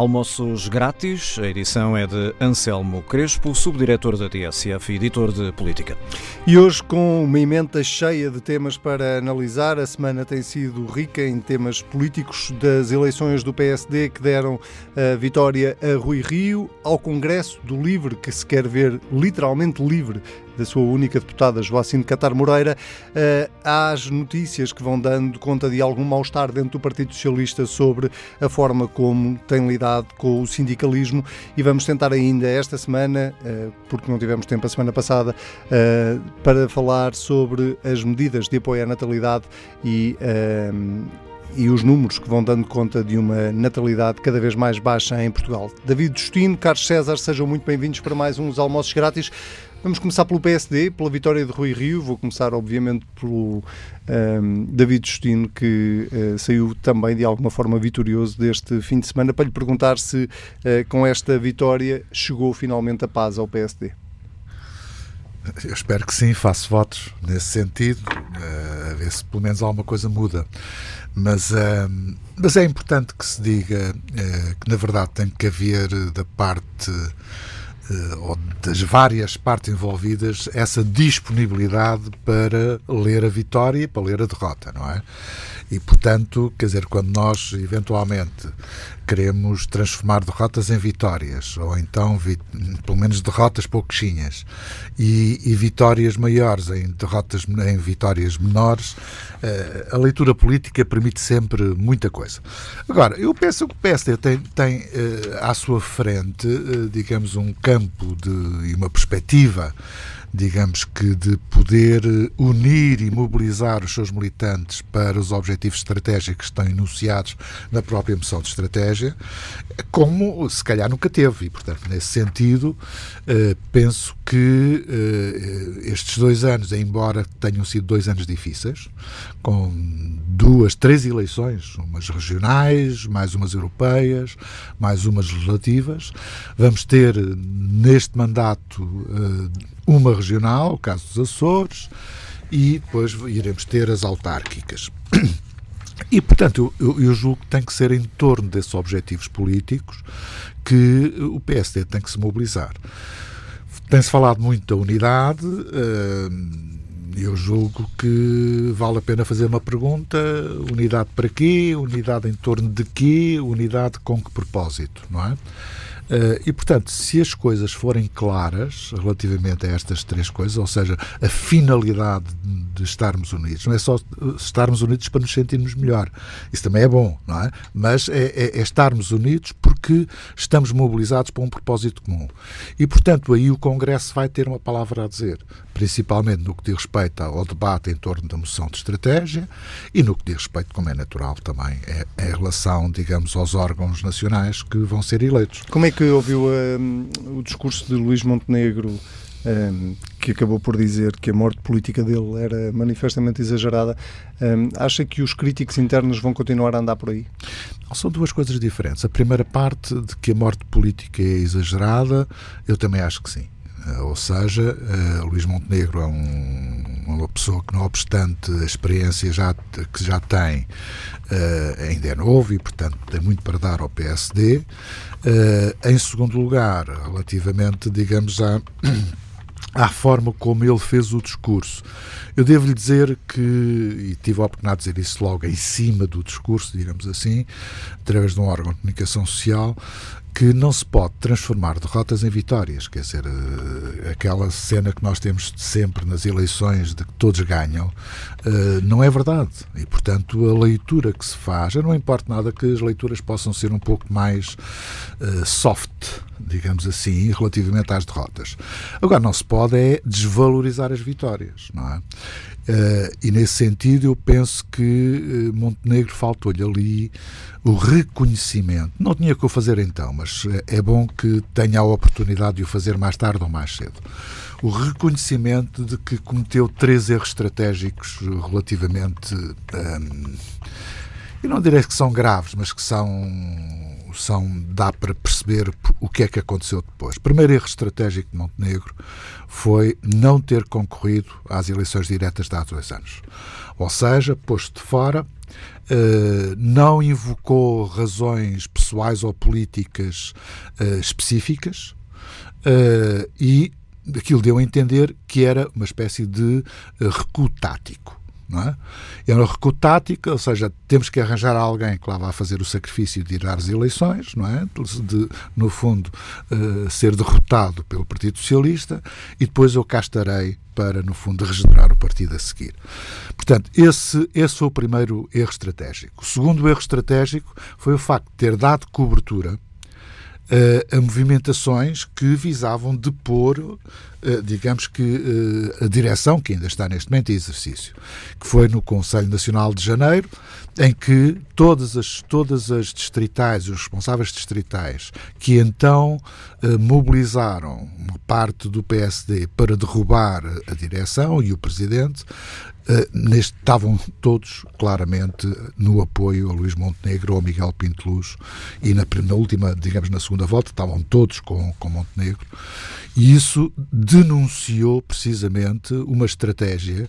Almoços grátis. A edição é de Anselmo Crespo, subdiretor da TSF e editor de política. E hoje, com uma emenda cheia de temas para analisar, a semana tem sido rica em temas políticos das eleições do PSD que deram a vitória a Rui Rio, ao Congresso do Livre, que se quer ver literalmente livre da sua única deputada, Joacine Catar Moreira, uh, às notícias que vão dando conta de algum mal-estar dentro do Partido Socialista sobre a forma como tem lidado com o sindicalismo e vamos tentar ainda esta semana, uh, porque não tivemos tempo a semana passada, uh, para falar sobre as medidas de apoio à natalidade e e os números que vão dando conta de uma natalidade cada vez mais baixa em Portugal. David Justino, Carlos César, sejam muito bem-vindos para mais uns almoços grátis. Vamos começar pelo PSD, pela vitória de Rui Rio. Vou começar, obviamente, pelo um, David Justino, que uh, saiu também de alguma forma vitorioso deste fim de semana, para lhe perguntar se uh, com esta vitória chegou finalmente a paz ao PSD. Eu espero que sim, faço votos nesse sentido, uh, a ver se pelo menos alguma coisa muda. Mas, uh, mas é importante que se diga uh, que, na verdade, tem que haver da parte ou das várias partes envolvidas essa disponibilidade para ler a vitória e para ler a derrota, não é? E, portanto, quer dizer, quando nós eventualmente queremos transformar derrotas em vitórias, ou então, pelo menos, derrotas pouquinhas e, e, vitórias maiores em derrotas em vitórias menores, eh, a leitura política permite sempre muita coisa. Agora, eu penso que o PSD tem, tem eh, à sua frente, eh, digamos, um campo de, e uma perspectiva digamos que, de poder unir e mobilizar os seus militantes para os objetivos estratégicos que estão enunciados na própria moção de estratégia, como se calhar nunca teve. E, portanto, nesse sentido, eh, penso que eh, estes dois anos, embora tenham sido dois anos difíceis, com duas, três eleições, umas regionais, mais umas europeias, mais umas legislativas, vamos ter neste mandato eh, uma regional, o caso dos Açores, e depois iremos ter as autárquicas. E, portanto, eu, eu, julgo que tem que ser em torno desses objetivos políticos que o PSD tem que se mobilizar. Tem-se falado muito da unidade. Uh, eu julgo que vale a pena fazer uma pergunta: unidade para quê? Unidade em torno de quê? Unidade com que propósito, não é? Uh, e, portanto, se as coisas forem claras relativamente a estas três coisas, ou seja, a finalidade de estarmos unidos, não é só estarmos unidos para nos sentirmos melhor, isso também é bom, não é? Mas é, é, é estarmos unidos porque estamos mobilizados para um propósito comum. E, portanto, aí o Congresso vai ter uma palavra a dizer, principalmente no que diz respeito ao debate em torno da moção de estratégia e no que diz respeito, como é natural também, é, é em relação, digamos, aos órgãos nacionais que vão ser eleitos. Como é que ouviu um, o discurso de Luís Montenegro, um, que acabou por dizer que a morte política dele era manifestamente exagerada, um, acha que os críticos internos vão continuar a andar por aí? São duas coisas diferentes. A primeira parte de que a morte política é exagerada, eu também acho que sim. Uh, ou seja, uh, Luís Montenegro é um, uma pessoa que, não obstante a experiência já, que já tem, uh, ainda é novo e, portanto, tem muito para dar ao PSD. em segundo lugar, relativamente, digamos, à, à forma como ele fez o discurso. Eu devo-lhe dizer que, e tive a oportunidade de dizer isso logo em cima do discurso, digamos assim, através de um órgão de comunicação social, que não se pode transformar derrotas em vitórias. Quer dizer, eh, aquela cena que nós temos sempre nas eleições de que todos ganham, eh, não é verdade. E, portanto, a leitura que se faz, não importa nada que as leituras possam ser um pouco mais eh, soft, digamos assim, relativamente às derrotas. Agora, não se pode é desvalorizar as vitórias, não é? Uh, e nesse sentido eu penso que uh, Montenegro faltou-lhe ali o reconhecimento. Não tinha que o fazer então, mas é bom que tenha a oportunidade de o fazer mais tarde ou mais cedo. O reconhecimento de que cometeu três erros estratégicos relativamente. Um, eu não direi que são graves, mas que são são, dá para perceber o que é que aconteceu depois. Primeiro erro estratégico de Montenegro foi não ter concorrido às eleições diretas de há dois anos. Ou seja, posto de fora, uh, não invocou razões pessoais ou políticas uh, específicas uh, e aquilo deu a entender que era uma espécie de recuo tático não é? É uma recuo tática, ou seja, temos que arranjar alguém que lá vá fazer o sacrifício de ir às eleições, não é? De, no fundo, uh, ser derrotado pelo Partido Socialista e depois eu cá estarei para, no fundo, regenerar o partido a seguir. Portanto, esse, esse foi o primeiro erro estratégico. O segundo erro estratégico foi o facto de ter dado cobertura uh, a movimentações que visavam depor, uh, digamos que, uh, a direção que ainda está neste momento em exercício, que foi no Conselho Nacional de Janeiro, em que todas as, todas as distritais, os responsáveis distritais, que então mobilizaram uma parte do PSD para derrubar a direção e o presidente, neste, estavam todos claramente no apoio a Luís Montenegro a Miguel Pinteluz e na, na, última, digamos, na segunda volta estavam todos com, com Montenegro e isso denunciou precisamente uma estratégia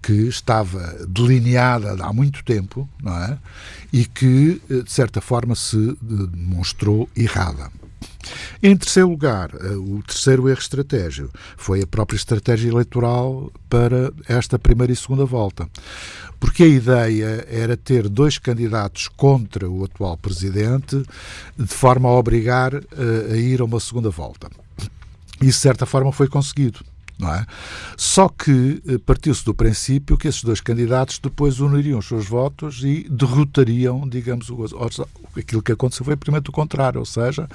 que estava delineada há muito tempo, não é? E que, eh, de certa forma, se demonstrou errada. Em terceiro lugar, eh, o terceiro erro estratégico foi a própria estratégia eleitoral para esta primeira e segunda volta. Porque a ideia era ter dois candidatos contra o atual presidente, de forma a obrigar eh, a ir a uma segunda volta. Isso, de certa forma, foi conseguido não é? Só que eh, partiu-se do princípio que esses dois candidatos depois uniriam os seus votos e derrotariam, digamos, o, aquilo que aconteceu foi primeiro o contrário, ou seja,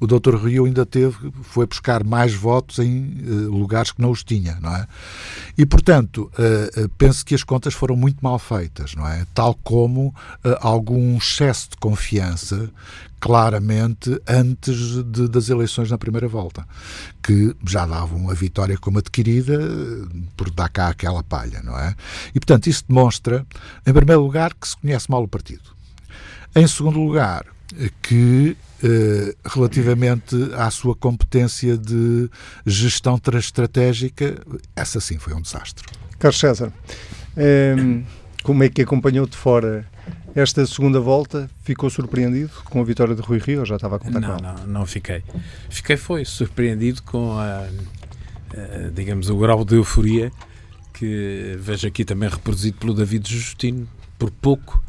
o Dr. Rio ainda teve, foi buscar mais votos em uh, lugares que não os tinha, não é? E, portanto, uh, penso que as contas foram muito mal feitas, não é? Tal como algum excesso de confiança claramente antes de, das eleições na primeira volta, que já davam a vitória como adquirida por dar cá aquela palha, não é? E, portanto, isso demonstra, em primeiro lugar, que se conhece mal o partido. Em segundo lugar, que eh, relativamente à sua competência de gestão estratégica, essa sim foi um desastre. Carlos César, ehm, como é que acompanhou de fora esta segunda volta, ficou surpreendido com a vitória de Rui Rio ou já estava a contar não, com Não, não fiquei. Fiquei foi surpreendido com a, a, digamos, o grau de euforia que vejo aqui também reproduzido pelo David Justino, por pouco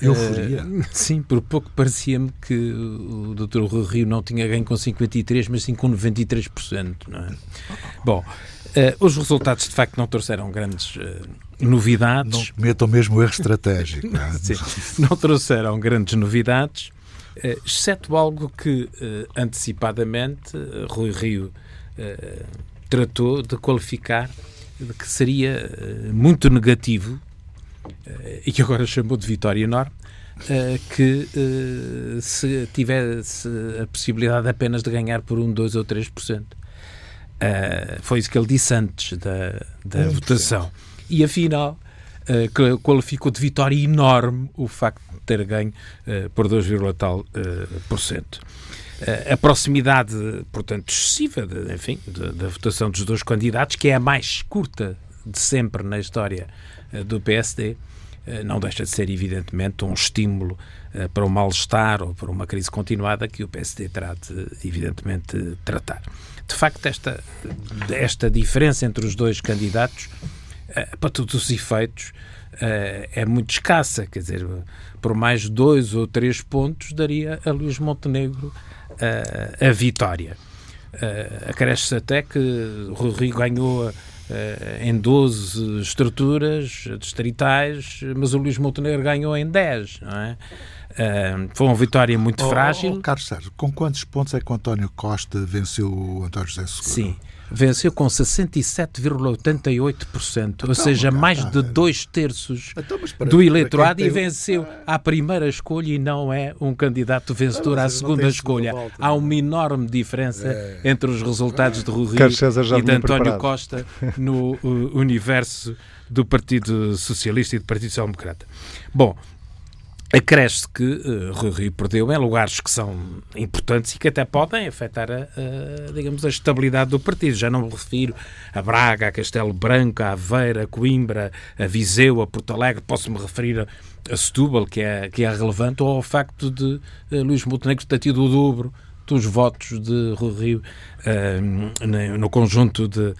Euforia? Uh, sim, por pouco parecia-me que o Dr. Rui Rio não tinha ganho com 53%, mas sim com 93%. Não é? Bom, uh, os resultados de facto não trouxeram grandes uh, novidades. Não cometam mesmo erro estratégico. não, é? não trouxeram grandes novidades, exceto algo que antecipadamente Rui Rio tratou de qualificar de que seria muito negativo eh, e que agora chamou de vitória enorme, que se tivesse a possibilidade apenas de ganhar por um, 2 ou 3%. Uh, foi isso que ele disse antes da, da votação. E afinal, uh, qualificou de vitória enorme o facto de ter ganho por 2, tal por cento. a proximidade, portanto, excessiva, de, enfim, da votação dos dois candidatos, que é a mais curta de sempre na história do PSD, eh, não deixa de ser, evidentemente, um estímulo eh, para o mal-estar ou para uma crise continuada que o PSD terá de, evidentemente, tratar. De facto, esta, esta diferença entre os dois candidatos, eh, para todos os efeitos, é muito escassa. Quer dizer, por mais dois ou três pontos, daria a Luís Montenegro a vitória. Acresce-se até que Rui ganhou eh, em 12 estruturas distritais, mas o Luís Montenegro ganhou em 10, não é? Uh, foi uma vitória muito oh, frágil. Oh, Carlos Sérgio, com quantos pontos é que o António Costa venceu o António José Seguro? Sim, venceu com 67,88%, então, ou seja, mais tá, de dois terços então, para, do eleitorado e venceu ah, à primeira escolha e não é um candidato vencedor à segunda escolha. Volta, Há uma enorme diferença é. entre os resultados de Rui Rio e de António Costa no universo do Partido Socialista e do Partido Social Democrata. Bom, acresce que uh, Rui Rio perdeu em lugares que são importantes e que até podem afetar, a, a, digamos, a estabilidade do partido. Já não me refiro a Braga, a Castelo Branco, a Aveira, a Coimbra, a Viseu, a Porto Alegre, posso-me referir a, a Setúbal, que é, que é relevante, ou ao facto de uh, Luís Montenegro ter tido o dobro dos votos de Rui Rio uh, no conjunto de,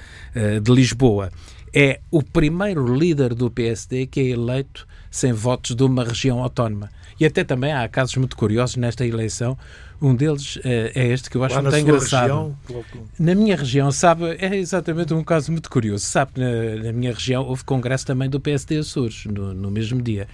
de Lisboa. É o primeiro líder do PSD que é eleito sem votos de uma região autónoma. E até também há casos muito curiosos nesta eleição. Um deles é, é este que eu acho Lá muito engraçado. Região, na minha região, sabe, é exatamente um caso muito curioso. Sabe, na, na minha região houve congresso também do PSD Açores, no, no mesmo dia.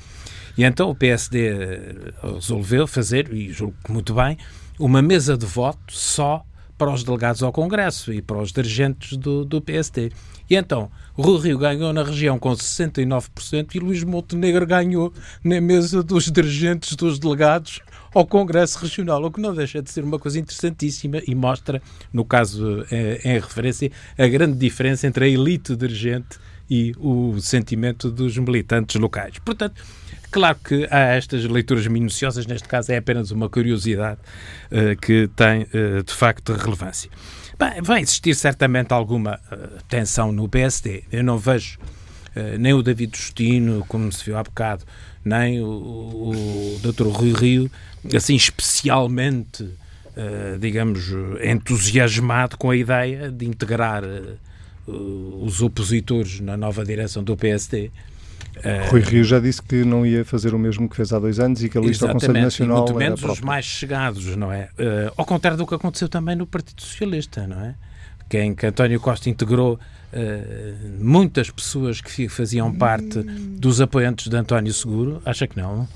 E então o PSD eh, resolveu fazer, e julgo que muito bem, uma mesa de voto só para os delegados ao Congresso e para os dirigentes do, do PSD. E então, Rui Rio ganhou na região com 69% e Luís Montenegro ganhou na mesa dos dirigentes dos delegados ao Congresso Regional, o que não deixa de ser uma coisa interessantíssima e mostra, no caso eh, em referência, a grande diferença entre a elite dirigente e o sentimento dos militantes locais. Portanto, Claro que há estas leituras minuciosas, neste caso é apenas uma curiosidade uh, que tem uh, de facto relevância. Bem, vai existir certamente alguma uh, tensão no PSD. Eu não vejo nem o David Justino, como se viu há bocado, nem o, o Dr. Rui Rio, assim especialmente, digamos, entusiasmado com a ideia de integrar os opositores na nova direção do PSD. Uh, Rui Rio já disse que não ia fazer o mesmo que fez há dois anos e que a lista ao Conselho Nacional muito menos os mais chegados, não é? Uh, ao contrário do que aconteceu também no Partido Socialista, não é? Que em que António Costa integrou uh, muitas pessoas que faziam parte dos apoiantes de António Seguro, acha que não?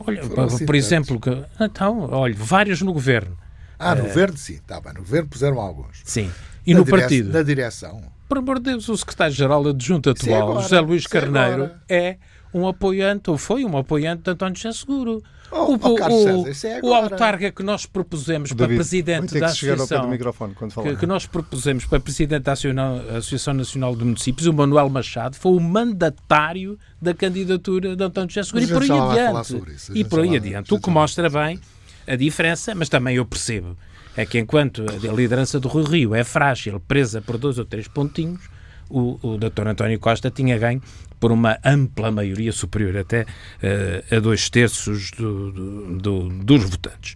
Olha, por exemplo, que, então, olha, vários no governo. Ah, no governo sim, está bem, no governo puseram alguns. Sim. E na no dire partido? Na direção por amor de Deus, o secretário-geral adjunto atual, agora, José Luís Carneiro, é um apoiante, ou foi um apoiante de António José Seguro. Oh, o, oh, o, César, é o autarca que nós propusemos para presidente da Associação que, que, nós propusemos para presidente da Associação Nacional de Municípios, o Manuel Machado, foi o mandatário da candidatura de António José Seguro e por aí adiante. E por aí adiante. O que mostra bem a diferença, mas também eu percebo é que enquanto a liderança do Rui Rio é frágil, presa por dois ou três pontinhos, o, o Dr. António Costa tinha ganho por uma ampla maioria superior até uh, a dois terços do, do, do, dos votantes.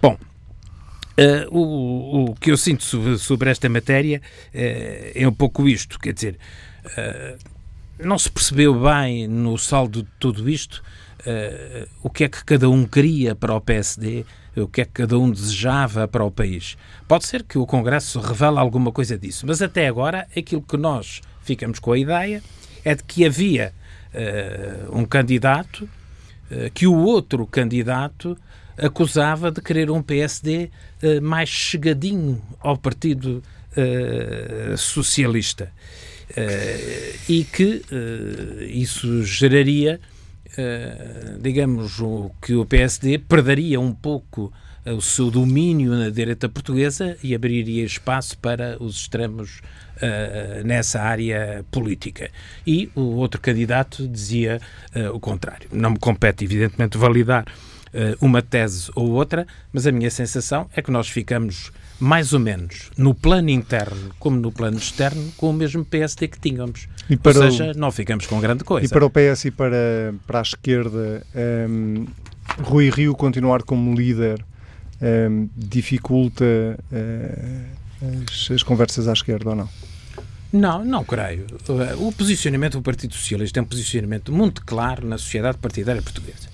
Bom, Uh, o, o, que eu sinto sobre, sobre esta matéria uh, é um pouco isto, quer dizer, uh, não se percebeu bem no saldo de tudo isto o que é que cada um queria para o PSD o que é que cada um desejava para o país. Pode ser que o Congresso revele alguma coisa disso, mas até agora aquilo que nós ficamos com a ideia é de que havia uh, um candidato uh, que o outro candidato acusava de querer um PSD uh, eh, mais chegadinho ao Partido Socialista. e que isso geraria digamos, o, que o PSD perderia um pouco o seu domínio na direita portuguesa e abriria espaço para os extremos uh, nessa área política. E o outro candidato dizia o contrário. Não me compete, evidentemente, validar uma tese ou outra, mas a minha sensação é que nós ficamos mais ou menos no plano interno como no plano externo com o mesmo PSD que tínhamos. Ou seja, o... não ficamos com grande coisa. E para o PS e para, para a esquerda, um, Rui Rio continuar como líder um, dificulta uh, as, as conversas à esquerda ou não? Não, não creio. O posicionamento do Partido Socialista é um posicionamento muito claro na sociedade partidária portuguesa.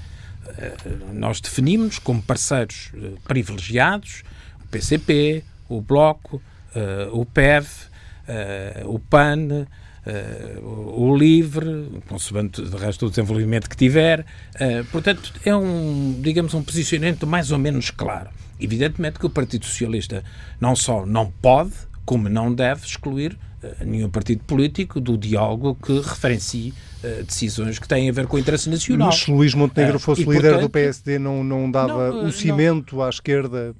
Eh, nós definimos como parceiros eh, privilegiados o PCP, o Bloco, eh, o PEV, o PAN, o LIVRE, consoante de resto o desenvolvimento que tiver. portanto, é um, digamos, um posicionamento mais ou menos claro. Evidentemente que o Partido Socialista não só não pode, como não deve excluir nenhum partido político do diálogo que referencie uh, decisões que têm a ver com o interesse nacional. Mas se Luís Montenegro uh, fosse líder portanto, do PSD, não, não dava não, o cimento não, à esquerda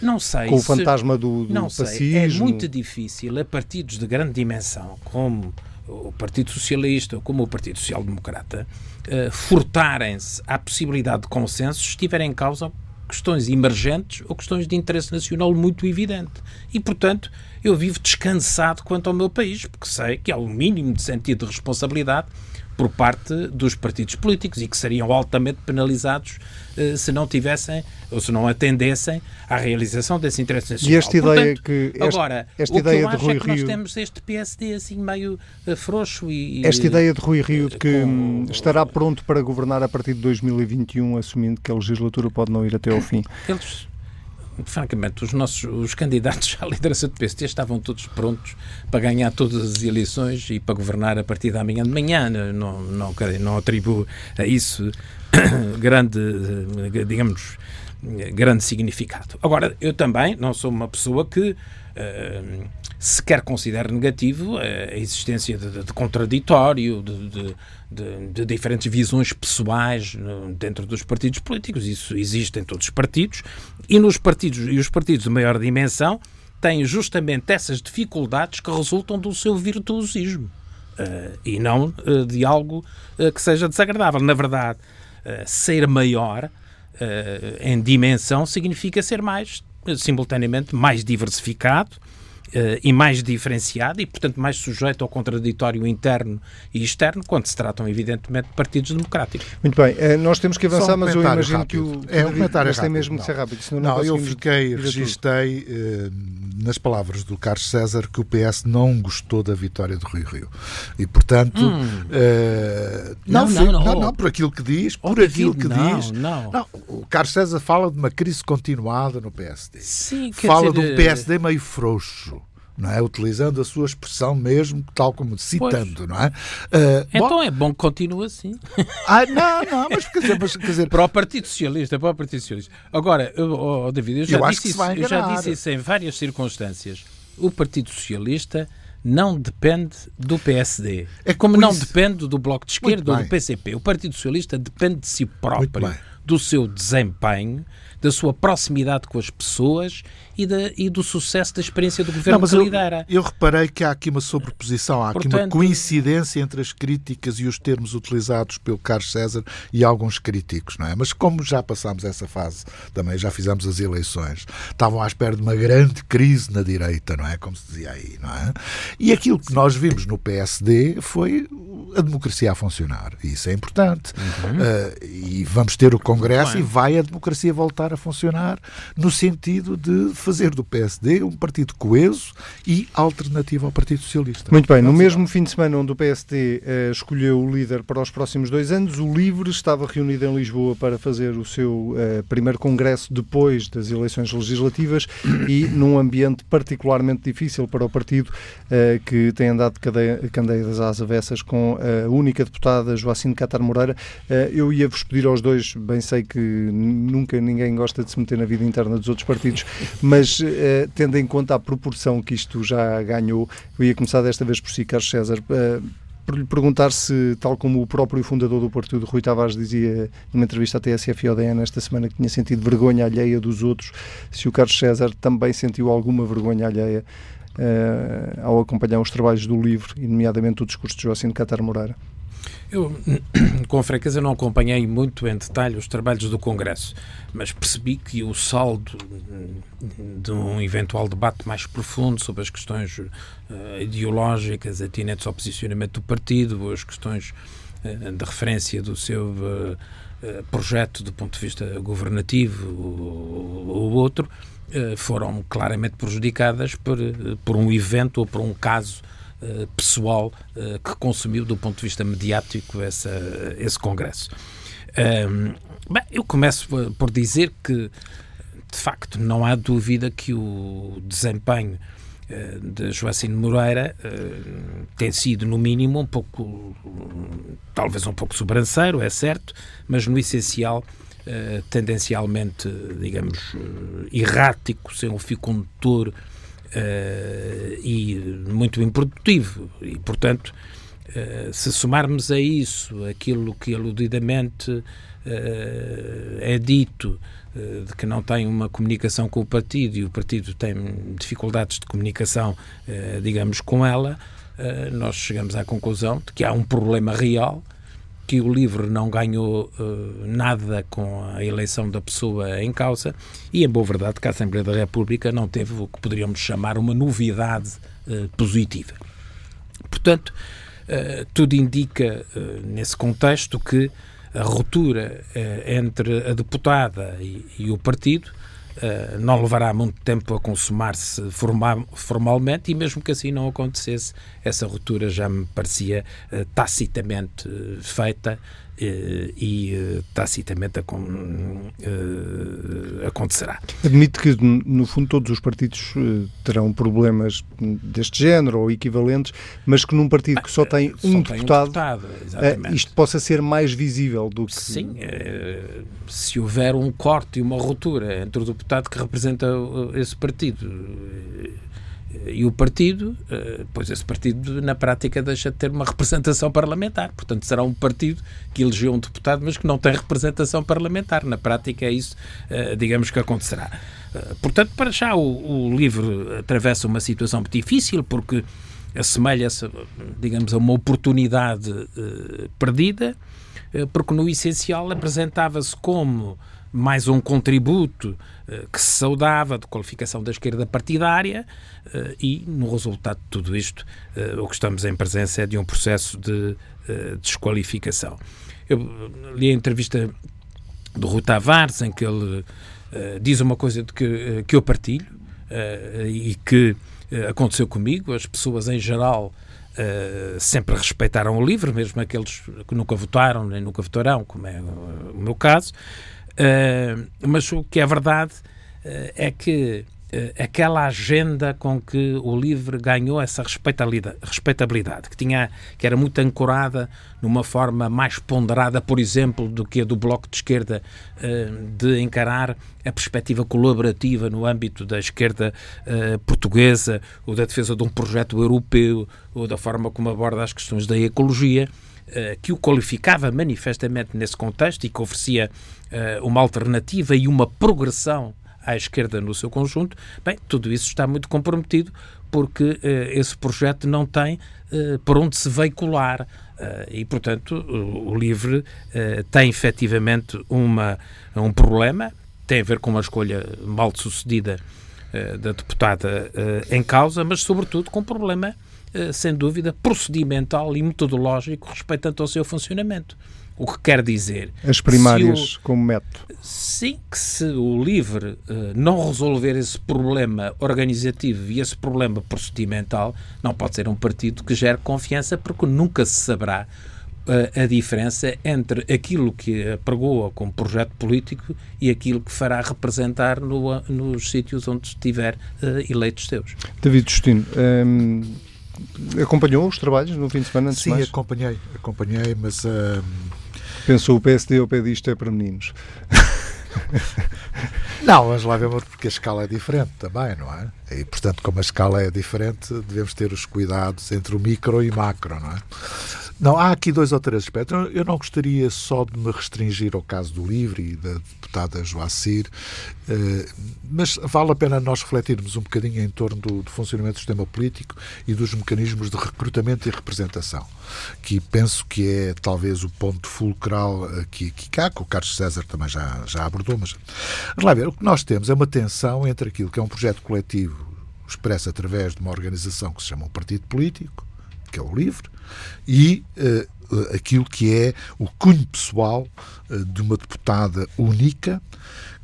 não sei, com o fantasma do, do não pacismo? Sei, é muito difícil a partidos de grande dimensão, como o Partido Socialista como o Partido Social Democrata uh, furtarem-se à possibilidade de consenso se estiverem em causa questões emergentes ou questões de interesse nacional muito evidente. E, portanto, eu vivo descansado quanto ao meu país, porque sei que há o um mínimo de sentido de responsabilidade por parte dos partidos políticos e que seriam altamente penalizados eh, se não tivessem ou se não atendessem à realização desse interesse nacional. E esta ideia Portanto, que este, agora esta ideia que eu de Rui é que Rio nós temos este PSD assim meio uh, frouxo e esta ideia de Rui Rio de que com... estará pronto para governar a partir de 2021, assumindo que a legislatura pode não ir até ao fim. Eles francamente, os nossos os candidatos à liderança do PST estavam todos prontos para ganhar todas as eleições e para governar a partir da manhã de manhã. Não, não, não atribuo a isso grande, digamos, grande significado. Agora, eu também não sou uma pessoa que uh, sequer considere negativo a existência de, de contraditório, de, de, de, diferentes visões pessoais dentro dos partidos políticos. Isso existe em todos os partidos e nos partidos e os partidos de maior dimensão têm justamente essas dificuldades que resultam do seu virtuosismo uh, e não uh, de algo uh, que seja desagradável. Na verdade, ser maior em dimensão significa ser mais simultaneamente mais diversificado e mais diferenciado e, portanto, mais sujeito ao contraditório interno e externo, quando se tratam, evidentemente, de partidos democráticos. Muito bem, uh, nós temos que avançar, um mas eu imagino rápido. que o. É um comentário mas tem mesmo não. de ser rápido. Senão não, não eu fiquei, registrei uh, nas palavras do Carlos César que o PS não gostou da vitória de Rui Rio. E, portanto. Hum. não, não, não, não, não, por aquilo que diz, oh, por aquilo que não, diz. Não. não. O Carlos César fala de uma crise continuada no PSD. Sim, fala dizer, de um PSD meio frouxo não é? Utilizando a sua expressão mesmo, tal como citando, pois. não é? Uh, então bom, é bom que continue assim. Ah, não, não, mas quer dizer, mas, quer dizer... Para o Partido Socialista, para o Partido Socialista. Agora, oh, oh, David, eu já, eu disse isso, eu já disse isso em várias circunstâncias. O Partido Socialista não depende do PSD. É como não isso... depende do Bloco de Esquerda ou do PCP. O Partido Socialista depende de si próprio, do seu desempenho, da sua proximidade com as pessoas e, da, e do sucesso da experiência do governo não, que eu, lidera. Eu reparei que há aqui uma sobreposição, há Portanto, aqui uma coincidência entre as críticas e os termos utilizados pelo Carlos César e alguns críticos, não é? Mas como já passámos essa fase, também já fizemos as eleições, estavam à espera de uma grande crise na direita, não é? Como se dizia aí, não é? E aquilo que nós vimos no PSD foi a democracia a funcionar. E isso é importante. Uhum. Uh, e vamos ter o Congresso e vai a democracia voltar a funcionar no sentido de fazer do PSD um partido coeso e alternativo ao Partido Socialista. Muito bem, no mesmo fim de semana onde o PSD uh, eh, escolheu o líder para os próximos dois anos, o LIVRE estava reunido em Lisboa para fazer o seu uh, primeiro congresso depois das eleições legislativas e num ambiente particularmente difícil para o partido uh, que tem andado de candeias às avessas com a única deputada Joacine Catar Moreira. eu ia-vos pedir aos dois, bem sei que nunca ninguém gosta de se meter na vida interna dos outros partidos, mas uh, tendo em conta a proporção que isto já ganhou, eu ia começar desta vez por si, Carlos César. Uh, por lhe perguntar se, tal como o próprio fundador do partido, Rui Tavares, dizia numa entrevista à TSF e ODN esta semana que tinha sentido vergonha alheia dos outros, se o Carlos César também sentiu alguma vergonha alheia uh, ao acompanhar os trabalhos do LIVRE, e nomeadamente o discurso de Joacim de Catar Moreira. Eu, com franqueza, não acompanhei muito em detalhe os trabalhos do Congresso, mas percebi que o saldo de um eventual debate mais profundo sobre as questões uh, ideológicas, atinentes ao posicionamento do partido, as questões uh, de referência do seu uh, projeto do ponto de vista governativo ou, ou outro, foram claramente prejudicadas por, por um evento ou por um caso eh, pessoal uh, que consumiu do ponto de vista mediático essa, esse congresso. Um, bem, eu começo por dizer que, de facto, não há dúvida que o desempenho uh, de Joacine Moreira tem sido, no mínimo, um pouco, talvez um pouco sobranceiro, é certo, mas no essencial tendencialmente, digamos, errático, sem um fio condutor uh, e muito improdutivo. E, portanto, uh, se somarmos a isso aquilo que aludidamente uh, é dito de que não tem uma comunicação com o partido e o partido tem dificuldades de comunicação, digamos, com ela, nós chegamos à conclusão de que há um problema real que o livro não ganhou uh, nada com a eleição da pessoa em causa e, em boa verdade, que a Assembleia da República não teve o que poderíamos chamar uma novidade uh, positiva. Portanto, uh, tudo indica, nesse contexto, que a ruptura entre a deputada e, e o partido não levará muito tempo a consumar-se formalmente e mesmo que assim não acontecesse, essa ruptura já me parecia uh, tacitamente uh, feita e tacitamente acontecerá. Admito que, no fundo, todos os partidos terão problemas deste género ou equivalentes, mas que num partido que só tem só um tem deputado, um isto possa ser mais visível do que... Sim, se houver um corte e uma ruptura entre o deputado que representa esse partido e o partido, eh, pois esse partido na prática deixa de ter uma representação parlamentar. Portanto, será um partido que elegeu um deputado, mas que não tem representação parlamentar. Na prática é isso, eh, digamos, que acontecerá. Eh, portanto, para já o, o livro atravessa uma situação difícil, porque assemelha-se, digamos, a uma oportunidade perdida, porque no essencial apresentava-se como mais um contributo uh, que se saudava de qualificação da esquerda partidária uh, e, no resultado de tudo isto, uh, o que estamos em presença é de um processo de desqualificação. Eu li a entrevista do Rui Tavares, em que ele diz uma coisa de que, que eu partilho e que aconteceu comigo, as pessoas em geral Uh, sempre respeitaram o livro, mesmo aqueles que nunca votaram nem nunca votarão, como é o meu caso. Uh, mas o que é verdade uh, é que uh, aquela agenda com que o livro ganhou essa respeitabilidade, que, tinha, que era muito ancorada numa forma mais ponderada, por exemplo, do que a do Bloco de Esquerda, de encarar a perspectiva colaborativa no âmbito da esquerda portuguesa, ou da defesa de um projeto europeu, ou da forma como aborda as questões da ecologia. Eh, que o qualificava manifestamente nesse contexto e que oferecia uh, uma alternativa e uma progressão à esquerda no seu conjunto, bem, tudo isso está muito comprometido porque uh, esse projeto não tem por onde se veicular. E, portanto, o, LIVRE tem efetivamente uma, um problema, tem a ver com uma escolha mal sucedida da deputada em causa, mas, sobretudo, com um problema eh, sem dúvida, procedimental e metodológico respeitando ao seu funcionamento. O que quer dizer. As primárias o, como método. Sim, que se o LIVRE uh, não resolver esse problema organizativo e esse problema procedimental, não pode ser um partido que gere confiança, porque nunca se saberá uh, a diferença entre aquilo que apregoa como projeto político e aquilo que fará representar no, nos sítios onde estiver uh, eleitos seus. David Justino. Um acompanhou os trabalhos no fim de semana? Sim, mais? acompanhei, acompanhei, mas. Uh... Pensou o PSD ao pé disto é para meninos. Não, mas lá vemos porque a escala é diferente também, não é? E, portanto, como a escala é diferente, devemos ter os cuidados entre o micro e macro, não é? Não, há aqui dois ou três aspectos. Eu não gostaria só de me restringir ao caso do LIVRE e da deputada Joacir, eh, mas vale a pena nós refletirmos um bocadinho em torno do, do funcionamento do sistema político e dos mecanismos de recrutamento e representação, que penso que é talvez o ponto fulcral aqui, aqui cá, que o Carlos César também já, já abordou, mas lá ver, o que nós temos é uma tensão entre aquilo que é um projeto coletivo expresso através de uma organização que se chama um partido político, que é o LIVRE, e uh, aquilo que é o cunho pessoal uh, de uma deputada única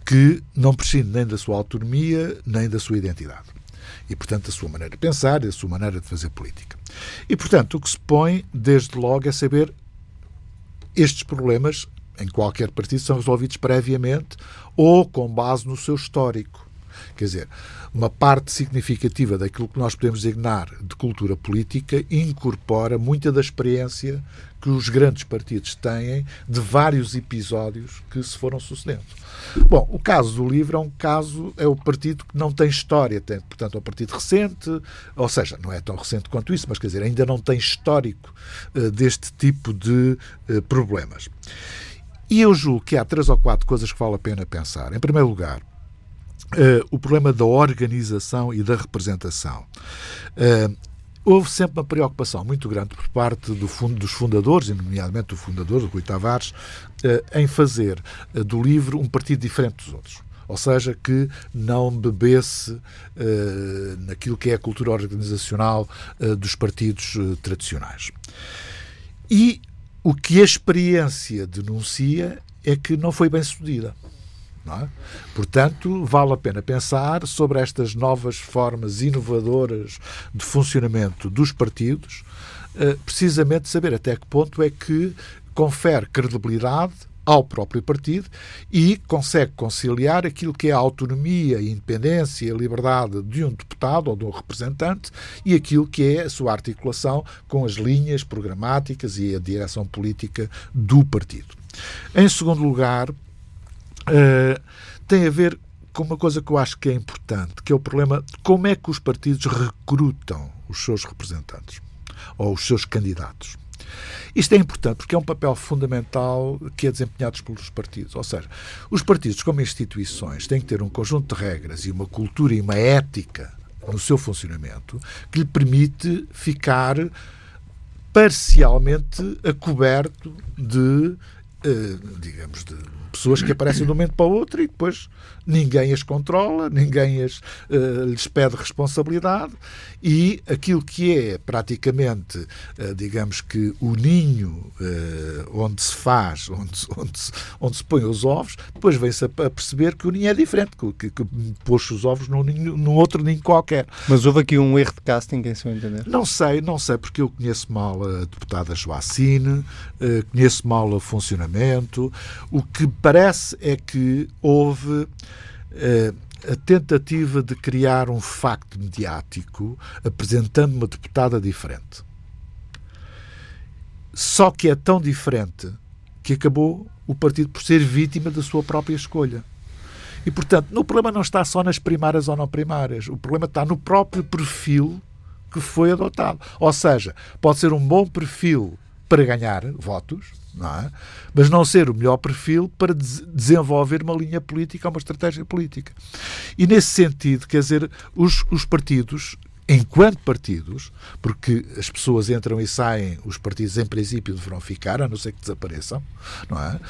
que não prescinde nem da sua autonomia nem da sua identidade. E, portanto, da sua maneira de pensar da sua maneira de fazer política. E, portanto, o que se põe, desde logo, é saber estes problemas em qualquer partido são resolvidos previamente ou com base no seu histórico. Quer dizer, uma parte significativa daquilo que nós podemos designar de cultura política incorpora muita da experiência que os grandes partidos têm de vários episódios que se foram sucedendo. Bom, o caso do livro é um caso, é o partido que não tem história, tem, portanto, é um partido recente, ou seja, não é tão recente quanto isso, mas quer dizer, ainda não tem histórico uh, deste tipo de uh, problemas. E eu julgo que há três ou quatro coisas que vale a pena pensar. Em primeiro lugar, Uh, o problema da organização e da representação. Uh, houve sempre uma preocupação muito grande por parte do fundo, dos fundadores, e nomeadamente do fundador, do Rui Tavares, em fazer do livro um partido diferente dos outros ou seja, que não bebesse naquilo que é a cultura organizacional dos partidos tradicionais. E o que a experiência denuncia é que não foi bem sucedida. É? Portanto, vale a pena pensar sobre estas novas formas inovadoras de funcionamento dos partidos, precisamente saber até que ponto é que confere credibilidade ao próprio partido e consegue conciliar aquilo que é a autonomia, a independência e a liberdade de um deputado ou de um representante e aquilo que é a sua articulação com as linhas programáticas e a direção política do partido. Em segundo lugar, tem a ver com uma coisa que eu acho que é importante, que é o problema de como é que os partidos recrutam os seus representantes ou os seus candidatos. Isto é importante porque é um papel fundamental que é desempenhado pelos partidos. Ou seja, os partidos, como instituições, têm que ter um conjunto de regras e uma cultura e uma ética no seu funcionamento que lhe permite ficar parcialmente a coberto de, digamos, de pessoas que aparecem de um momento para o outro e depois ninguém as controla, ninguém as, uh, lhes pede responsabilidade e aquilo que é praticamente, uh, digamos que o ninho uh, onde se faz, onde, onde, se, onde se põe os ovos, depois vem-se a, perceber que o ninho é diferente, que, que pôs os ovos num, ninho, num outro ninho qualquer. Mas houve aqui um erro de casting, em seu entender? Não sei, não sei, porque eu conheço mal a deputada Joacine, conheço mal o funcionamento. O que parece é que houve eh, a tentativa de criar um facto mediático apresentando uma deputada diferente. Só que é tão diferente que acabou o partido por ser vítima da sua própria escolha. E, portanto, o problema não está só nas primárias ou não primárias. O problema está no próprio perfil que foi adotado. Ou seja, pode ser um bom perfil para ganhar votos, não é? mas não ser o melhor perfil para desenvolver uma linha política, uma estratégia política. E nesse sentido, quer dizer, os, os partidos enquanto partidos, porque as pessoas entram e saem, os partidos em princípio deverão ficar, a não ser que desapareçam, não é?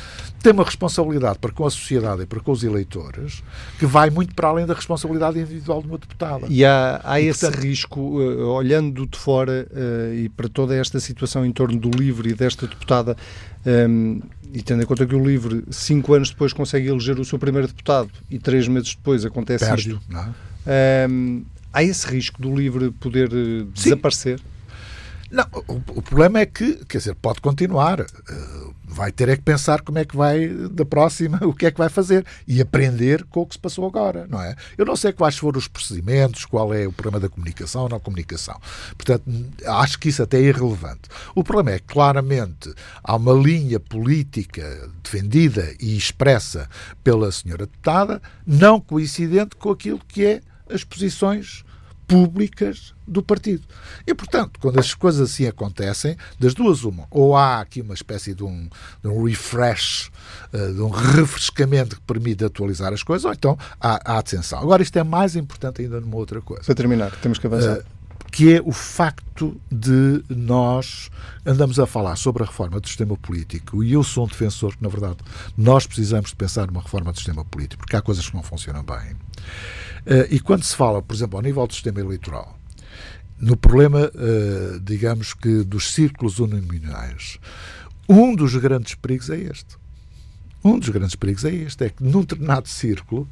Tem uma responsabilidade para com a sociedade e para com os eleitores que vai muito para além da responsabilidade individual de uma deputada. E há, há e, esse portanto, risco, uh, olhando de fora uh, e para toda esta situação em torno do livro e desta deputada, um, ehm, e tendo em conta que o LIVRE, cinco anos depois, consegue eleger o seu primeiro deputado e três meses depois acontece Perde, isto. Não é? um, ehm, há esse risco do livre poder eh, desaparecer? Não, o, o, problema é que, quer dizer, pode continuar. Uh, vai ter é que pensar como é que vai, da próxima, o que é que vai fazer e aprender com o que se passou agora, não é? Eu não sei quais foram os procedimentos, qual é o problema da comunicação ou não comunicação. Portanto, acho que isso até é irrelevante. O problema é que, claramente, há uma linha política defendida e expressa pela senhora deputada, não coincidente com aquilo que é as posições públicas do partido. E, portanto, quando as coisas assim acontecem, das duas uma, ou há aqui uma espécie de um, de um refresh, uh, de um refrescamento que permite atualizar as coisas, ou então há, há atenção. Agora, isto é mais importante ainda numa outra coisa. Para terminar, temos que avançar. Uh, que é o facto de nós andamos a falar sobre a reforma do sistema político e eu sou um defensor que, na verdade, nós precisamos de pensar numa reforma do sistema político, porque há coisas que não funcionam bem. Uh, e quando se fala, por exemplo, ao nível do sistema eleitoral, no problema, uh, digamos que, dos círculos uninominais, um dos grandes perigos é este. Um dos grandes perigos é este, é que num determinado círculo,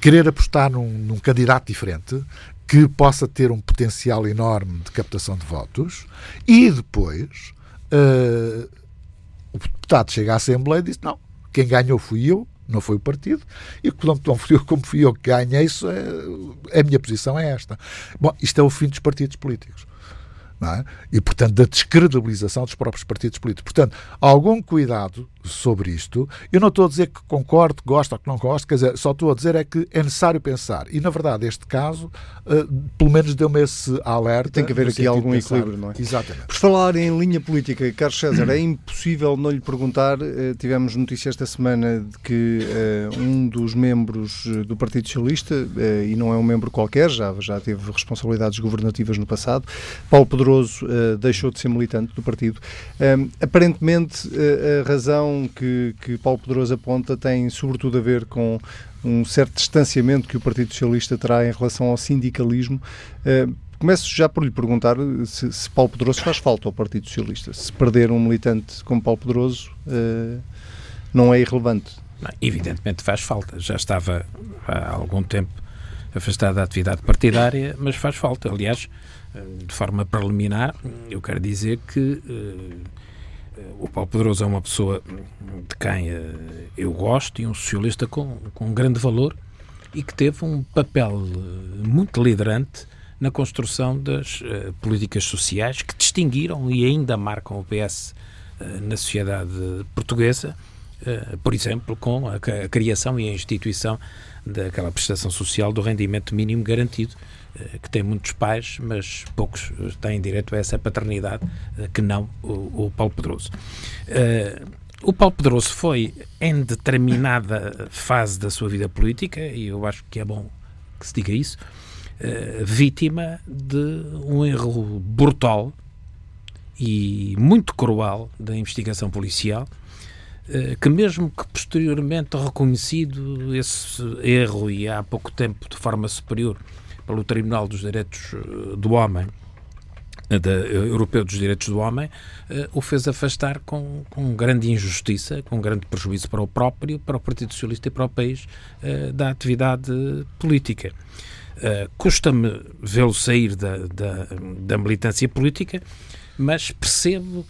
querer apostar num, num candidato diferente que possa ter um potencial enorme de captação de votos e depois uh, o deputado chega à Assembleia e diz: Não, quem ganhou fui eu, não foi o partido, e como como fui eu que ganhei isso, é, a minha posição é esta. Bom, isto é o fim dos partidos políticos. É? E, portanto, da descredibilização dos próprios partidos políticos. Portanto, algum cuidado sobre isto. Eu não estou a dizer que concordo, gosto ou que não gosto, quer dizer, só estou a dizer é que é necessário pensar. E, na verdade, este caso, uh, pelo menos deu-me esse alerta. Tem que haver aqui algum equilíbrio, não é? Exatamente. Por falar em linha política, Carlos César, é impossível não lhe perguntar. Uh, tivemos notícia esta semana de que uh, um dos membros do Partido Socialista, e não é um membro qualquer, já, já teve responsabilidades governativas no passado, Paulo Pedroso deixou de ser militante do partido. aparentemente, a razão que, que Paulo Pedroso aponta tem sobretudo a ver com um certo distanciamento que o Partido Socialista terá em relação ao sindicalismo. Uh, começo já por lhe perguntar se, se, Paulo Pedroso faz falta ao Partido Socialista. Se perder um militante como Paulo Pedroso uh, não é irrelevante. Não, evidentemente faz falta. Já estava há algum tempo afastado da atividade partidária, mas faz falta. Aliás, eh, de forma preliminar, eu quero dizer que uh, o Paulo Pedroso é uma pessoa de quem eh, eu gosto e um socialista com, com grande valor e que teve um papel eh, muito liderante na construção das políticas sociais que distinguiram e ainda marcam o PS na sociedade portuguesa, por exemplo, com a, a, criação e a instituição daquela prestação social do rendimento mínimo garantido, eh, que tem muitos pais, mas poucos têm direito a essa paternidade eh, que não o, o Paulo Pedroso. O Paulo Pedroso foi, em determinada fase da sua vida política, e eu acho que é bom que se diga isso, vítima de um erro brutal e muito cruel da investigação policial, que mesmo que posteriormente reconhecido esse erro e há pouco tempo de forma superior pelo Tribunal dos Direitos eh, do Homem, eh, da, eh, Europeu dos Direitos do Homem, o fez afastar com, com grande injustiça, com grande prejuízo para o próprio, para o Partido Socialista e para o país, da atividade política. Custa-me vê-lo sair da, da, da, militância política, mas percebo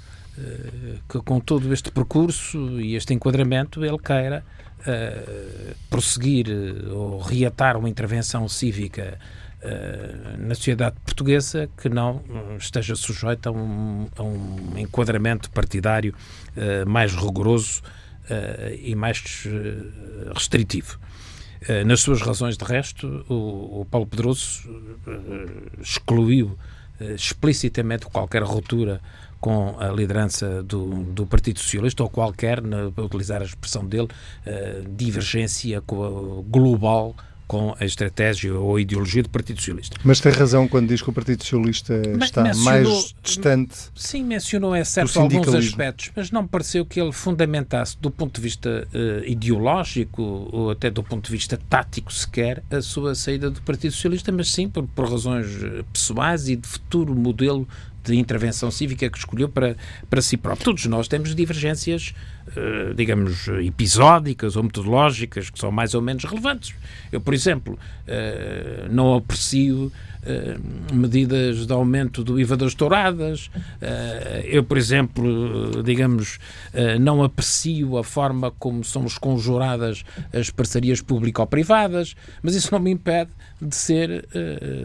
que com todo este percurso e este enquadramento ele queira prosseguir ou reatar uma intervenção cívica na sociedade portuguesa que não esteja sujeita a um, a um enquadramento partidário uh, mais rigoroso uh, e mais restritivo. nas suas razões de resto, o, o Paulo Pedroso excluiu explicitamente qualquer ruptura com a liderança do, do Partido Socialista ou qualquer, para utilizar a expressão dele, divergência global com a estratégia ou a ideologia do Partido Socialista. Mas tem razão quando diz que o Partido Socialista está mais distante. Sim, mencionou é certo alguns aspectos, mas não me pareceu que ele fundamentasse do ponto de vista uh, ideológico ou até do ponto de vista tático sequer a sua saída do Partido Socialista, mas sim por, por razões eh, pessoais e de futuro modelo de intervenção cívica que escolheu para, para si próprio. Todos nós temos divergências, uh, digamos, episódicas ou metodológicas que são mais ou menos relevantes. Eu, por exemplo, uh, não aprecio Uh, medidas de aumento do IVA das touradas. Uh, eu, por exemplo, digamos, uh, não aprecio a forma como são conjuradas as parcerias público-privadas, mas isso não me impede de ser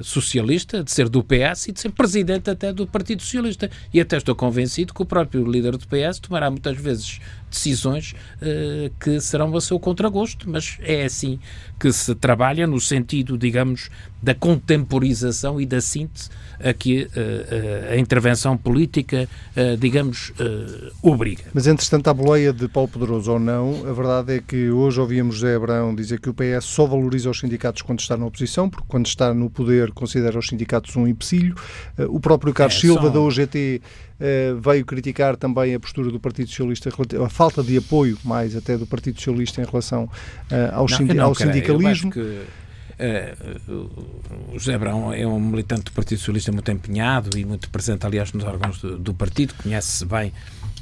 socialista, de ser do PS e de ser presidente até do Partido Socialista. E até estou convencido que o próprio líder do PS tomará muitas vezes decisões uh, que serão a seu contragosto, mas é assim que se trabalha no sentido, digamos, da contemporização e da síntese a que uh, a intervenção política, uh, digamos, obriga. Mas, entretanto, a boleia de Paulo Pedroso ou não, a verdade é que hoje ouvimos José Abrão dizer que o PS só valoriza os sindicatos quando está na oposição, porque quando está no poder considera os sindicatos um empecilho. o próprio Carlos é, Silva, só... da UGT, veio criticar também a postura do Partido Socialista, a falta de apoio, mais até do Partido Socialista em relação ao, não, sindi ao sindicalismo. Uh, o José Brão é um militante do Partido Socialista muito empenhado e muito presente, aliás, nos órgãos do, do partido. Conhece-se bem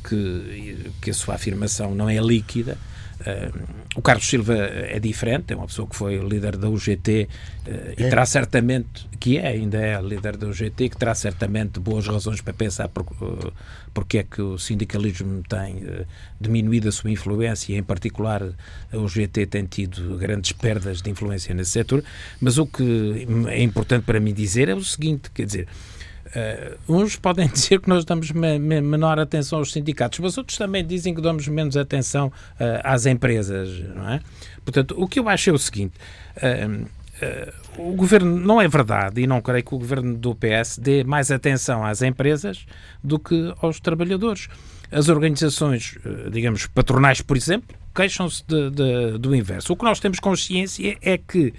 que, que a sua afirmação não é líquida. Uh, o Carlos Silva é diferente, é uma pessoa que foi líder da UGT uh, e é. terá certamente, que é, ainda é líder da UGT, que terá certamente boas razões para pensar por, uh, porque é que o sindicalismo tem diminuído a sua influência e, em particular, a UGT tem tido grandes perdas de influência nesse setor. Mas o que é importante para mim dizer é o seguinte: quer dizer, Uh, uns podem dizer que nós damos me, me, menor atenção aos sindicatos, mas outros também dizem que damos menos atenção uh, às empresas, não é? Portanto, o que eu acho é o seguinte: uh, o governo não é verdade e não creio que o governo do PS dê mais atenção às empresas do que aos trabalhadores. As organizações, digamos, patronais, por exemplo, queixam-se do inverso. O que nós temos consciência é que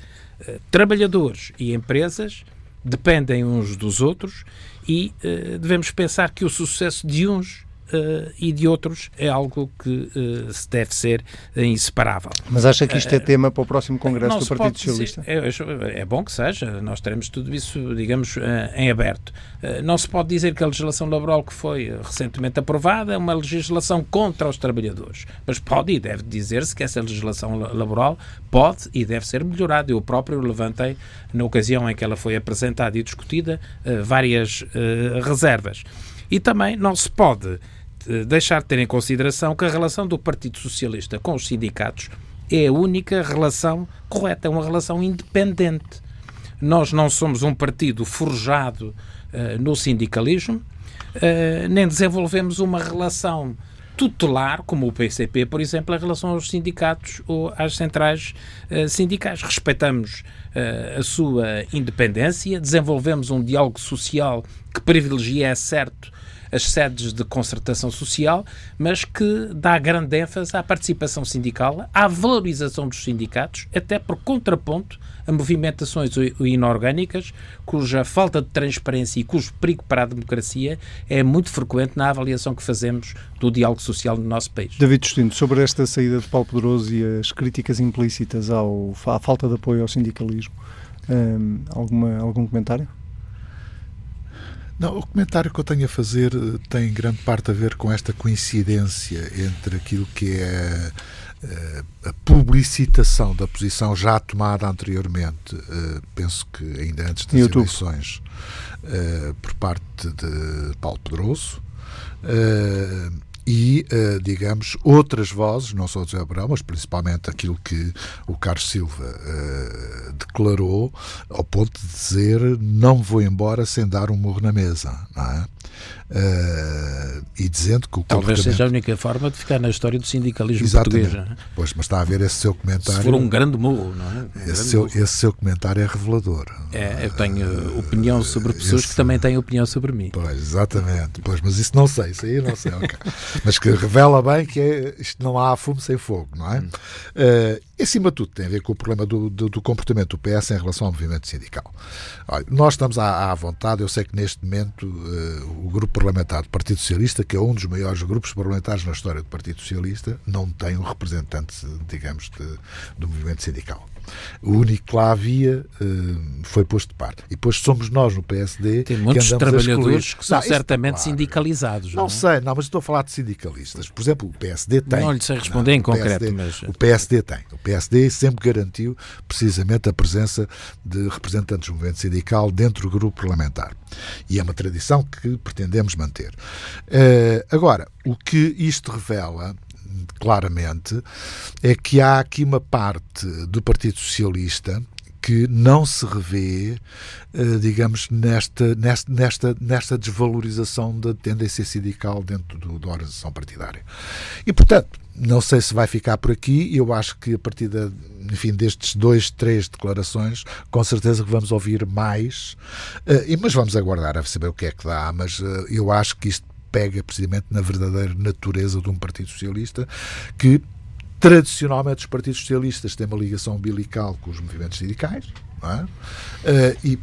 trabalhadores e empresas dependem uns dos outros e uh, devemos pensar que o sucesso de uns uh, e de outros é algo que uh, se deve ser uh, inseparável. Mas acha que isto é tema para o próximo Congresso do Partido Socialista? É, é, bom que seja, nós teremos tudo isso, digamos, em aberto. não se pode dizer que a legislação laboral que foi recentemente aprovada é uma legislação contra os trabalhadores, mas pode e deve dizer-se que essa legislação laboral pode e deve ser melhorada. Eu próprio levantei, na ocasião em que ela foi apresentada e discutida, várias reservas. E também não se pode deixar de ter em consideração que a relação do Partido Socialista com os sindicatos é a única relação correta, é uma relação independente. Nós não somos um partido forjado uh, no sindicalismo, uh, nem desenvolvemos uma relação tutelar, como o PCP, por exemplo, em relação aos sindicatos ou às centrais uh, sindicais. Respeitamos a sua independência, desenvolvemos um diálogo social que privilegia, é certo, as sedes de concertação social, mas que dá grande ênfase à participação sindical, à valorização dos sindicatos, até por contraponto a movimentações inorgânicas, cuja falta de transparência e cujo perigo para a democracia é muito frequente na avaliação que fazemos do diálogo social no nosso país. David Justino, sobre esta saída de Paulo Pedroso e as críticas implícitas ao, à falta de apoio ao sindicalismo, hum, alguma, algum comentário? Não, o comentário que eu tenho a fazer eh, tem grande parte a ver com esta coincidência entre aquilo que é eh, a publicitação da posição já tomada anteriormente, eh, penso que ainda antes das YouTube. eleições, por parte de Paulo Pedroso e, uh, digamos, outras vozes, não só o José Abrão, mas principalmente aquilo que o Carlos Silva uh, declarou, ao ponto de dizer não vou embora sem dar um morro na mesa, não é? Uh, e dizendo que o Talvez seja a única forma de ficar na história do sindicalismo Exatamente. português. É? Pois, mas está a ver esse seu comentário. Se for um grande murro, não é? Um esse, seu, esse seu comentário é revelador. É, eu tenho opinião sobre pessoas esse, que também têm opinião sobre mim. Pois, exatamente. Pois, mas isso não sei, isso aí não sei. okay. mas que revela bem que é, isto não há fumo sem fogo, não é? Hum. Uh, acima de tudo, tem a ver com o problema do, do, do comportamento do PS em relação ao movimento sindical. Olha, nós estamos à, à, vontade, eu sei que neste momento uh, o grupo parlamentar do Partido Socialista, que é um dos maiores grupos parlamentares na história do Partido Socialista, não tem um representante, digamos, de, do movimento sindical. O único que lá havia uh, foi posto de parte. E depois somos nós no PSD. Tem muitos que trabalhadores que são não, certamente claro. sindicalizados. Não, não é? sei, não, mas estou a falar de sindicalistas. Por exemplo, o PSD tem. Não lhe sei responder não, em concreto, PSD, mas. O PSD tem. O PSD sempre garantiu precisamente a presença de representantes do movimento sindical dentro do grupo parlamentar. E é uma tradição que pretendemos manter. Uh, agora, o que isto revela claramente é que há aqui uma parte do Partido Socialista que não se revê, eh, digamos, nesta, nesta, nesta, desvalorização da tendência sindical dentro do, da organização partidária. E, portanto, não sei se vai ficar por aqui, eu acho que a partir de, enfim, destes dois, três declarações, com certeza que vamos ouvir mais, uh, mas vamos aguardar a saber o que é que dá, mas uh, eu acho que isto pega precisamente na verdadeira natureza de um Partido Socialista que tradicionalmente os partidos socialistas têm uma ligação umbilical com os movimentos sindicais é? uh, e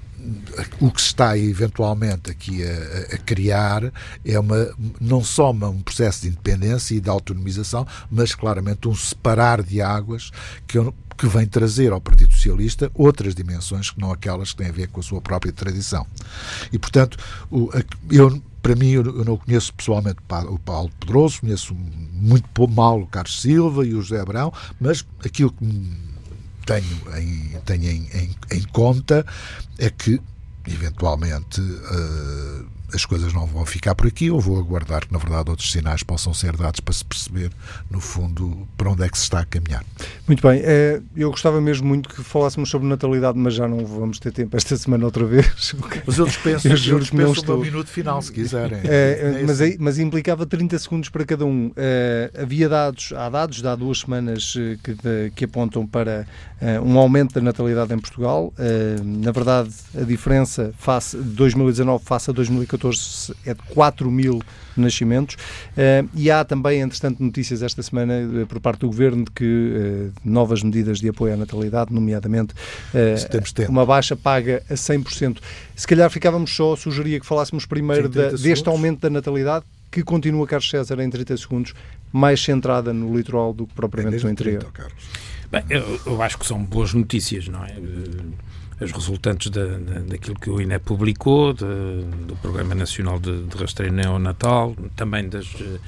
o que se está eventualmente aqui a, a, criar é uma, não só uma, um processo de independência e de autonomização, mas claramente um separar de águas que, que vem trazer ao Partido Socialista outras dimensões que não aquelas que têm a ver com a sua própria tradição. E, portanto, o, eu para mim, eu não conheço pessoalmente o Paulo Pedroso, conheço muito mal o Carlos Silva e o José Abrão, mas aquilo que tenho em, tenho em, em, em conta é que, eventualmente, uh, as coisas não vão ficar por aqui, ou vou aguardar que, na verdade, outros sinais possam ser dados para se perceber, no fundo, para onde é que se está a caminhar. Muito bem. É, eu gostava mesmo muito que falássemos sobre natalidade, mas já não vamos ter tempo esta semana outra vez. Mas eu dispenso, eu juro que não estou... o meu minuto final, se quiserem. É, é mas, aí, mas implicava 30 segundos para cada um. É, havia dados, há dados de há duas semanas eh, que, de, que apontam para uh, um aumento da natalidade em Portugal. Uh, na verdade, a diferença face de 2019 face a 2014 é de 4 mil nascimentos. Uh, e há também, entretanto, notícias esta semana uh, por parte do Governo de que uh, novas medidas de apoio à natalidade, nomeadamente uma baixa paga a 100%. Se calhar ficávamos só, sugeria que falássemos primeiro da, deste aumento da natalidade, que continua, Carlos César, em 30 segundos, mais centrada no litoral do que propriamente é no interior. 30, Bem, eu, eu, acho que são boas notícias, não é? As resultantes da, da, daquilo que o INE publicou, de, do Programa Nacional de, de Rastreio Neonatal, também das uh,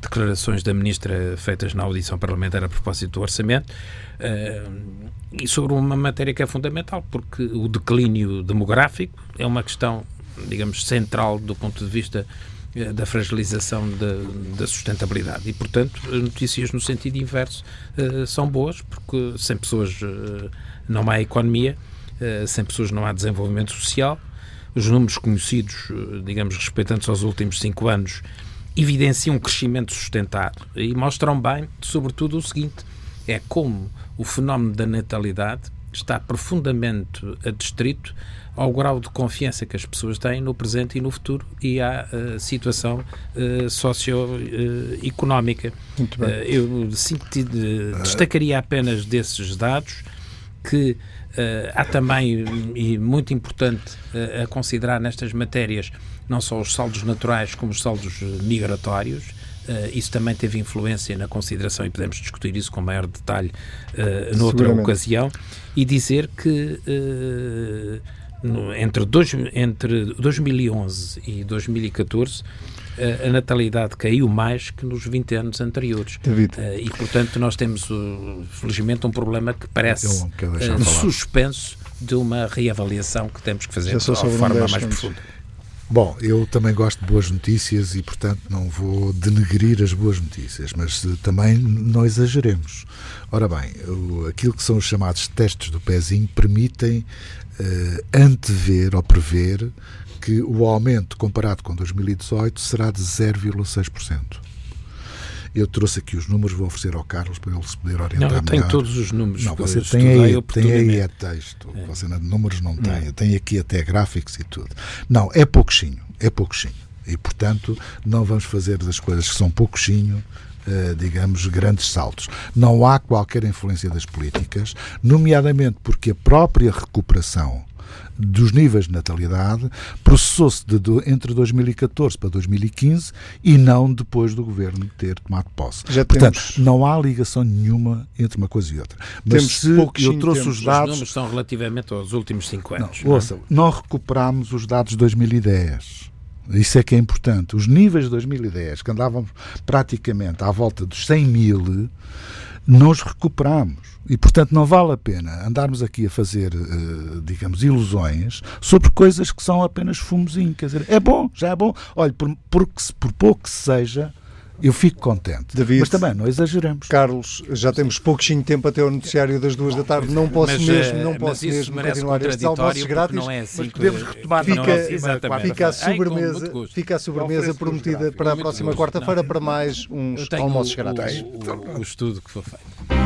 declarações da Ministra feitas na audição parlamentar a propósito do orçamento, uh, e sobre uma matéria que é fundamental, porque o declínio demográfico é uma questão, digamos, central do ponto de vista eh, da fragilização da, da, sustentabilidade. E, portanto, notícias no sentido inverso uh, são boas, porque sem pessoas uh, não há economia eh, sem pessoas não há desenvolvimento social. Os números conhecidos, eh, digamos, respeitantes aos últimos cinco anos, evidenciam um crescimento sustentado e mostram bem, sobretudo, o seguinte: é como o fenómeno da natalidade está profundamente adstrito ao grau de confiança que as pessoas têm no presente e no futuro e à uh, situação uh, socioeconómica. Uh, eu destacaria apenas desses dados que Uh, há também, e muito importante uh, a considerar nestas matérias, não só os saldos naturais como os saldos migratórios. Uh, isso também teve influência na consideração e podemos discutir isso com maior detalhe noutra ocasião. E dizer que no, entre, dois, entre 2011 e 2014 a natalidade caiu mais que nos 20 anos anteriores. David. Uh, e, portanto, nós temos, felizmente, um problema que parece uh, suspenso de uma reavaliação que temos que fazer de forma mais profunda. Bom, eu também gosto de boas notícias e, portanto, não vou denegrir as boas notícias, mas também não exageremos. Ora bem, aquilo que são os chamados testes do pezinho permitem antever ou prever que o aumento comparado com 2018 será de 0,6%. Eu trouxe aqui os números, vou oferecer ao Carlos para ele se poder orientar Não, eu tenho melhor. todos os números. Não, você tem aí, tem aí é texto. É. Você números não tem. Não. Tem aqui até gráficos e tudo. Não, é pouquinho. É pouquinho. E, portanto, não vamos fazer das coisas que são pouquinho Uh, digamos, grandes saltos. Não há qualquer influência das políticas, nomeadamente porque a própria recuperação dos níveis de natalidade processou-se entre 2014 para 2015 e não depois do governo ter tomado posse. Já Portanto, temos... não há ligação nenhuma entre uma coisa e outra. Mas temos se eu trouxe os dados. Os números são relativamente aos últimos cinco anos. Não, não, é? ouça, não recuperámos os dados de 2010. Isso é que é importante. Os níveis de 2010, que andavam praticamente à volta dos 100 mil, nós recuperamos. E, portanto, não vale a pena andarmos aqui a fazer, uh, digamos, ilusões sobre coisas que são apenas fumozinho. Quer dizer, é bom, já é bom. Olha, por, por, por pouco que seja, eu fico contente. David, mas também não exageramos. Carlos, já temos pouquinho tempo até o noticiário das duas da tarde. Não posso mas, mesmo, não posso mesmo continuar estes almoços grátis. Não é assim mas podemos retomar fica, não, fica a sobremesa, fica a sobremesa prometida para a próxima quarta-feira para mais uns almoços grátis. O, o, o estudo que foi feito.